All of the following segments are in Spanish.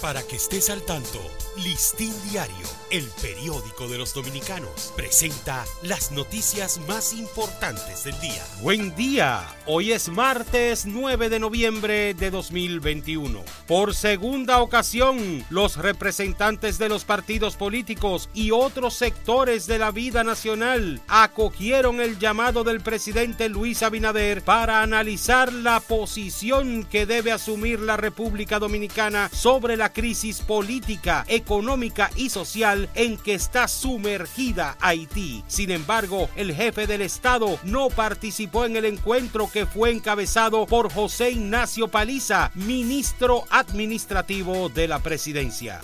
Para que estés al tanto, Listín Diario, el periódico de los dominicanos, presenta las noticias más importantes del día. Buen día, hoy es martes 9 de noviembre de 2021. Por segunda ocasión, los representantes de los partidos políticos y otros sectores de la vida nacional acogieron el llamado del presidente Luis Abinader para analizar la posición que debe asumir la República Dominicana sobre la crisis política, económica y social en que está sumergida Haití. Sin embargo, el jefe del Estado no participó en el encuentro que fue encabezado por José Ignacio Paliza, ministro administrativo de la presidencia.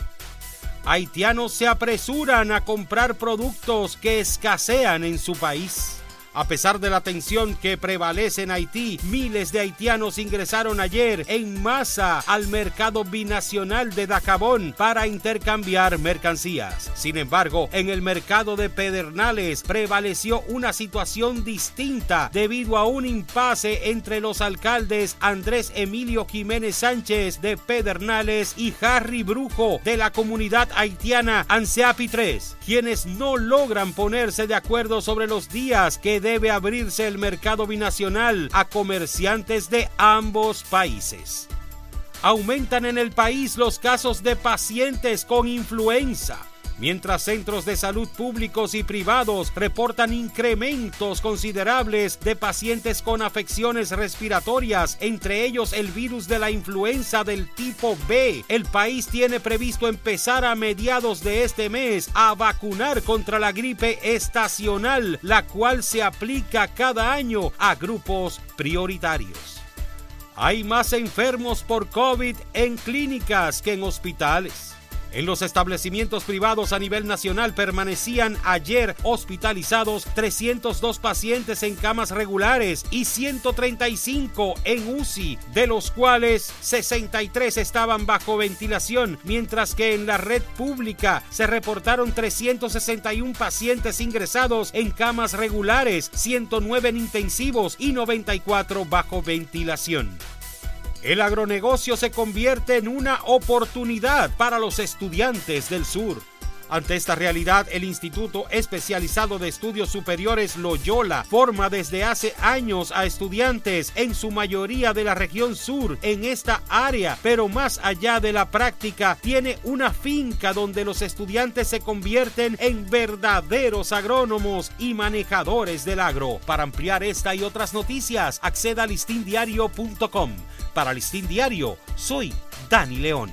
Haitianos se apresuran a comprar productos que escasean en su país. A pesar de la tensión que prevalece en Haití, miles de haitianos ingresaron ayer en masa al mercado binacional de Dacabón para intercambiar mercancías. Sin embargo, en el mercado de Pedernales prevaleció una situación distinta debido a un impasse entre los alcaldes Andrés Emilio Jiménez Sánchez de Pedernales y Harry Brujo de la comunidad haitiana Anseapi 3, quienes no logran ponerse de acuerdo sobre los días que debe abrirse el mercado binacional a comerciantes de ambos países. Aumentan en el país los casos de pacientes con influenza mientras centros de salud públicos y privados reportan incrementos considerables de pacientes con afecciones respiratorias, entre ellos el virus de la influenza del tipo B. El país tiene previsto empezar a mediados de este mes a vacunar contra la gripe estacional, la cual se aplica cada año a grupos prioritarios. Hay más enfermos por COVID en clínicas que en hospitales. En los establecimientos privados a nivel nacional permanecían ayer hospitalizados 302 pacientes en camas regulares y 135 en UCI, de los cuales 63 estaban bajo ventilación, mientras que en la red pública se reportaron 361 pacientes ingresados en camas regulares, 109 en intensivos y 94 bajo ventilación. El agronegocio se convierte en una oportunidad para los estudiantes del sur. Ante esta realidad, el Instituto Especializado de Estudios Superiores Loyola forma desde hace años a estudiantes en su mayoría de la región sur en esta área, pero más allá de la práctica, tiene una finca donde los estudiantes se convierten en verdaderos agrónomos y manejadores del agro. Para ampliar esta y otras noticias, acceda a listindiario.com. Para Listín Diario, soy Dani León.